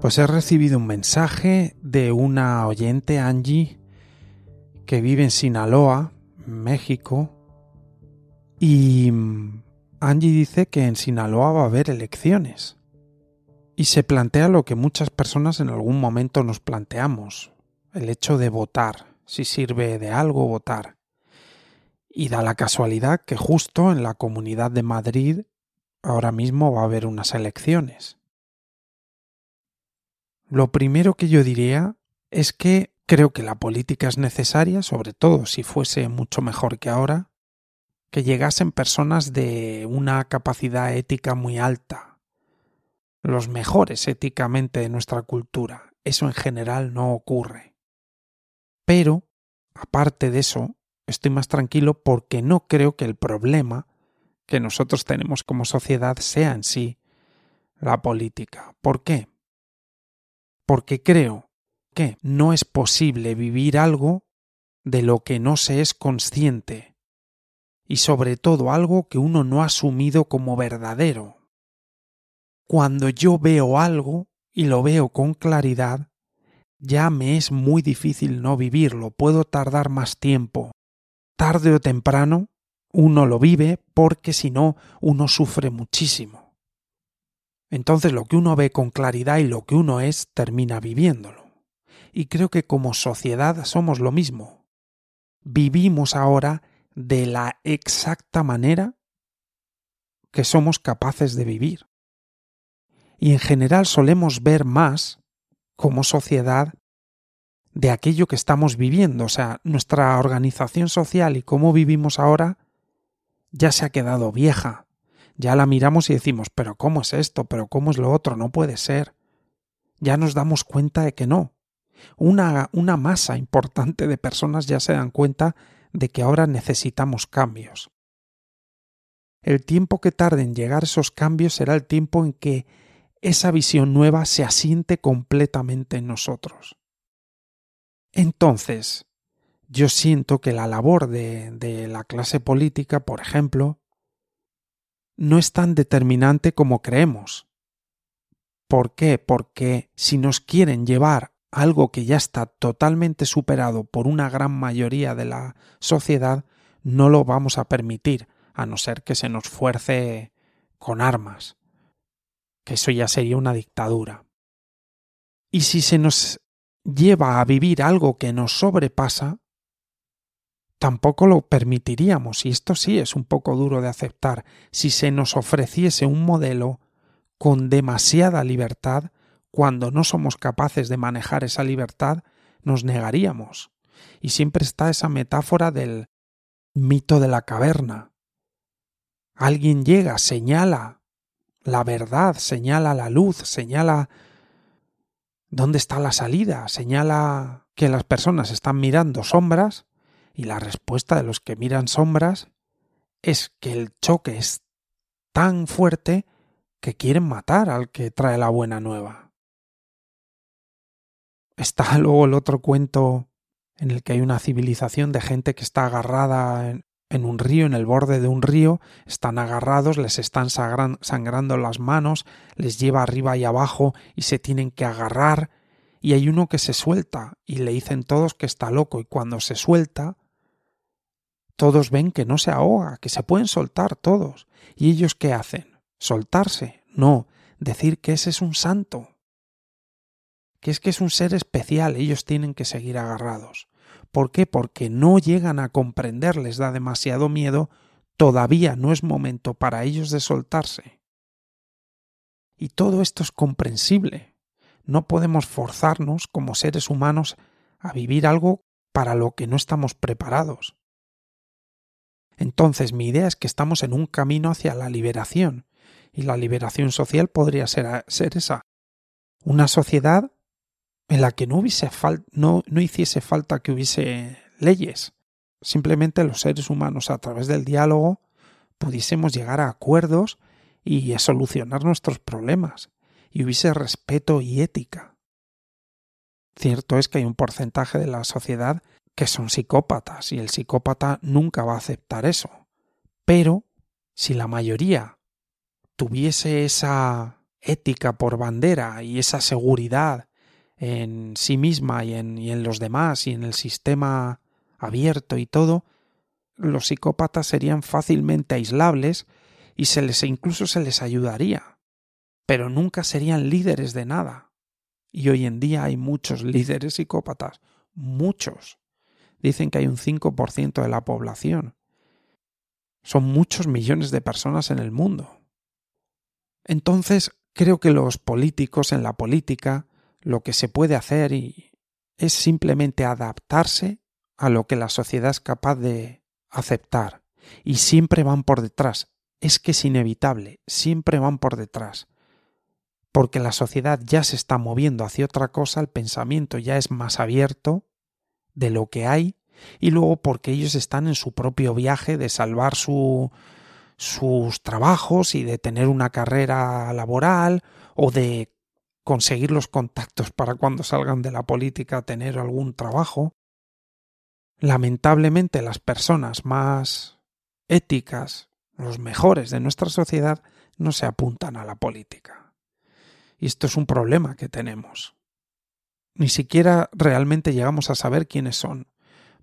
Pues he recibido un mensaje de una oyente, Angie, que vive en Sinaloa, México, y mm, Angie dice que en Sinaloa va a haber elecciones. Y se plantea lo que muchas personas en algún momento nos planteamos, el hecho de votar, si sirve de algo votar. Y da la casualidad que justo en la Comunidad de Madrid ahora mismo va a haber unas elecciones. Lo primero que yo diría es que creo que la política es necesaria, sobre todo si fuese mucho mejor que ahora, que llegasen personas de una capacidad ética muy alta, los mejores éticamente de nuestra cultura. Eso en general no ocurre. Pero, aparte de eso, estoy más tranquilo porque no creo que el problema que nosotros tenemos como sociedad sea en sí la política. ¿Por qué? Porque creo que no es posible vivir algo de lo que no se es consciente, y sobre todo algo que uno no ha asumido como verdadero. Cuando yo veo algo y lo veo con claridad, ya me es muy difícil no vivirlo, puedo tardar más tiempo. Tarde o temprano, uno lo vive porque si no, uno sufre muchísimo. Entonces lo que uno ve con claridad y lo que uno es termina viviéndolo. Y creo que como sociedad somos lo mismo. Vivimos ahora de la exacta manera que somos capaces de vivir. Y en general solemos ver más como sociedad de aquello que estamos viviendo. O sea, nuestra organización social y cómo vivimos ahora ya se ha quedado vieja ya la miramos y decimos, pero ¿cómo es esto? ¿Pero cómo es lo otro? No puede ser. Ya nos damos cuenta de que no. Una, una masa importante de personas ya se dan cuenta de que ahora necesitamos cambios. El tiempo que tarde en llegar esos cambios será el tiempo en que esa visión nueva se asiente completamente en nosotros. Entonces, yo siento que la labor de, de la clase política, por ejemplo, no es tan determinante como creemos. ¿Por qué? Porque si nos quieren llevar algo que ya está totalmente superado por una gran mayoría de la sociedad, no lo vamos a permitir, a no ser que se nos fuerce con armas, que eso ya sería una dictadura. Y si se nos lleva a vivir algo que nos sobrepasa, tampoco lo permitiríamos, y esto sí es un poco duro de aceptar, si se nos ofreciese un modelo con demasiada libertad, cuando no somos capaces de manejar esa libertad, nos negaríamos. Y siempre está esa metáfora del mito de la caverna. Alguien llega, señala la verdad, señala la luz, señala dónde está la salida, señala que las personas están mirando sombras y la respuesta de los que miran sombras es que el choque es tan fuerte que quieren matar al que trae la buena nueva. Está luego el otro cuento en el que hay una civilización de gente que está agarrada en, un río, en el borde de un río, están agarrados, les están sangrando las manos, les lleva arriba y abajo y se tienen que agarrar, y hay uno que se suelta y le dicen todos que está loco y cuando se suelta, todos ven que no se ahoga, que se pueden soltar todos. ¿Y ellos qué hacen? ¿Soltarse? No, decir que ese es un santo. Que es que es un ser especial, ellos tienen que seguir agarrados. ¿Por qué? Porque no llegan a comprender, les da demasiado miedo, todavía no es momento para ellos de soltarse. Y todo esto es comprensible. No podemos forzarnos como seres humanos a vivir algo para lo que no estamos preparados. Entonces mi idea es que estamos en un camino hacia la liberación, y la liberación social podría ser, esa. Una sociedad en la que no, no hiciese falta que hubiese leyes. Simplemente los seres humanos a través del diálogo pudiésemos llegar a acuerdos y a solucionar nuestros problemas, y hubiese respeto y ética. Cierto es que hay un porcentaje de la sociedad que son psicópatas y el psicópata nunca va a aceptar eso. Pero si la mayoría tuviese esa ética por bandera y esa seguridad en sí misma y en, y en los demás y en el sistema abierto y todo, los psicópatas serían fácilmente aislables y se les incluso se les ayudaría, pero nunca serían líderes de nada. Y hoy en día hay muchos líderes psicópatas, muchos. Dicen que hay un 5% de la población. Son muchos millones de personas en el mundo. Entonces, creo que los políticos en la política lo que se puede hacer y es simplemente adaptarse a lo que la sociedad es capaz de aceptar. Y siempre van por detrás. Es que es inevitable, siempre van por detrás. Porque la sociedad ya se está moviendo hacia otra cosa, el pensamiento ya es más abierto de lo que hay, y luego porque ellos están en su propio viaje de salvar su, sus trabajos y de tener una carrera laboral o de conseguir los contactos para cuando salgan de la política tener algún trabajo. Lamentablemente las personas más éticas, los mejores de nuestra sociedad, no se apuntan a la política. Y esto es un problema que tenemos. Ni siquiera realmente llegamos a saber quiénes son,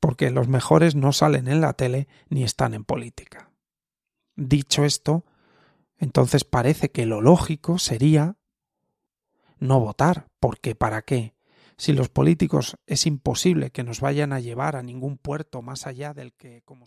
porque los mejores no salen en la tele ni están en política. Dicho esto, entonces parece que lo lógico sería no votar, porque ¿para qué? Si los políticos es imposible que nos vayan a llevar a ningún puerto más allá del que como